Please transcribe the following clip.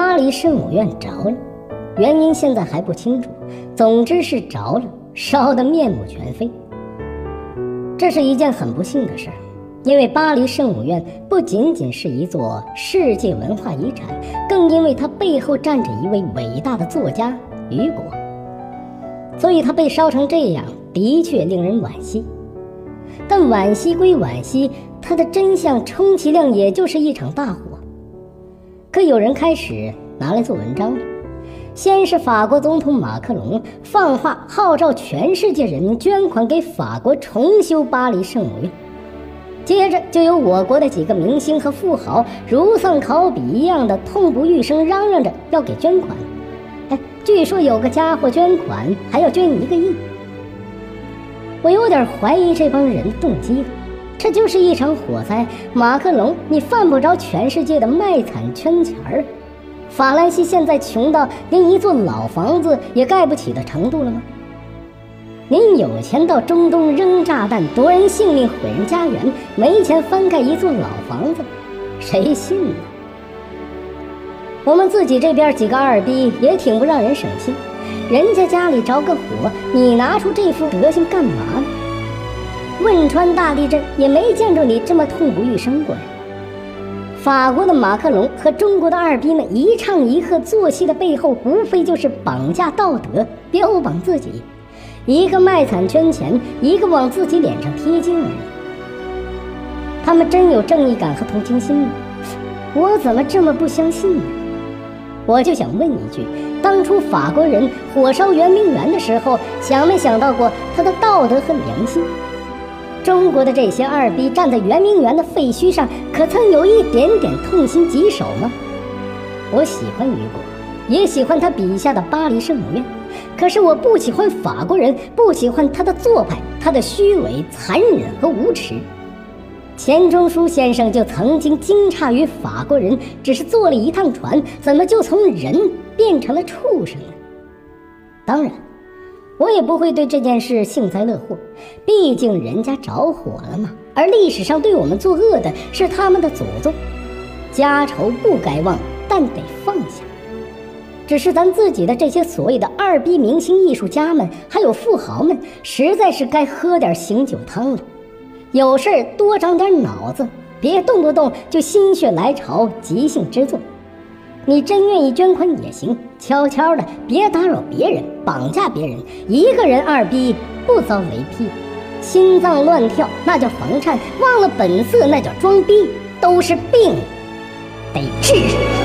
巴黎圣母院着了，原因现在还不清楚。总之是着了，烧得面目全非。这是一件很不幸的事，因为巴黎圣母院不仅仅是一座世界文化遗产，更因为它背后站着一位伟大的作家雨果。所以它被烧成这样，的确令人惋惜。但惋惜归惋惜，它的真相充其量也就是一场大火。可有人开始拿来做文章了。先是法国总统马克龙放话号召全世界人民捐款给法国重修巴黎圣母院，接着就有我国的几个明星和富豪如丧考妣一样的痛不欲生，嚷嚷着要给捐款。哎，据说有个家伙捐款还要捐一个亿。我有点怀疑这帮人的动机了。这就是一场火灾，马克龙，你犯不着全世界的卖惨圈钱儿。法兰西现在穷到连一座老房子也盖不起的程度了吗？您有钱到中东扔炸弹夺人性命毁人家园，没钱翻盖一座老房子，谁信呢？我们自己这边几个二逼也挺不让人省心，人家家里着个火，你拿出这副德行干嘛呢？汶川大地震也没见着你这么痛不欲生过呀！法国的马克龙和中国的二逼们一唱一和做戏的背后，无非就是绑架道德、标榜自己，一个卖惨圈钱，一个往自己脸上贴金而已。他们真有正义感和同情心吗？我怎么这么不相信呢？我就想问一句：当初法国人火烧圆明园的时候，想没想到过他的道德和良心？中国的这些二逼站在圆明园的废墟上，可曾有一点点痛心疾首吗？我喜欢雨果，也喜欢他笔下的巴黎圣母院，可是我不喜欢法国人，不喜欢他的做派，他的虚伪、残忍和无耻。钱钟书先生就曾经惊诧于法国人只是坐了一趟船，怎么就从人变成了畜生呢？当然。我也不会对这件事幸灾乐祸，毕竟人家着火了嘛。而历史上对我们作恶的是他们的祖宗，家仇不该忘，但得放下。只是咱自己的这些所谓的二逼明星艺术家们，还有富豪们，实在是该喝点醒酒汤了。有事多长点脑子，别动不动就心血来潮即兴之作。你真愿意捐款也行，悄悄的，别打扰别人，绑架别人，一个人二逼不遭雷劈，心脏乱跳那叫房颤，忘了本色那叫装逼，都是病，得治。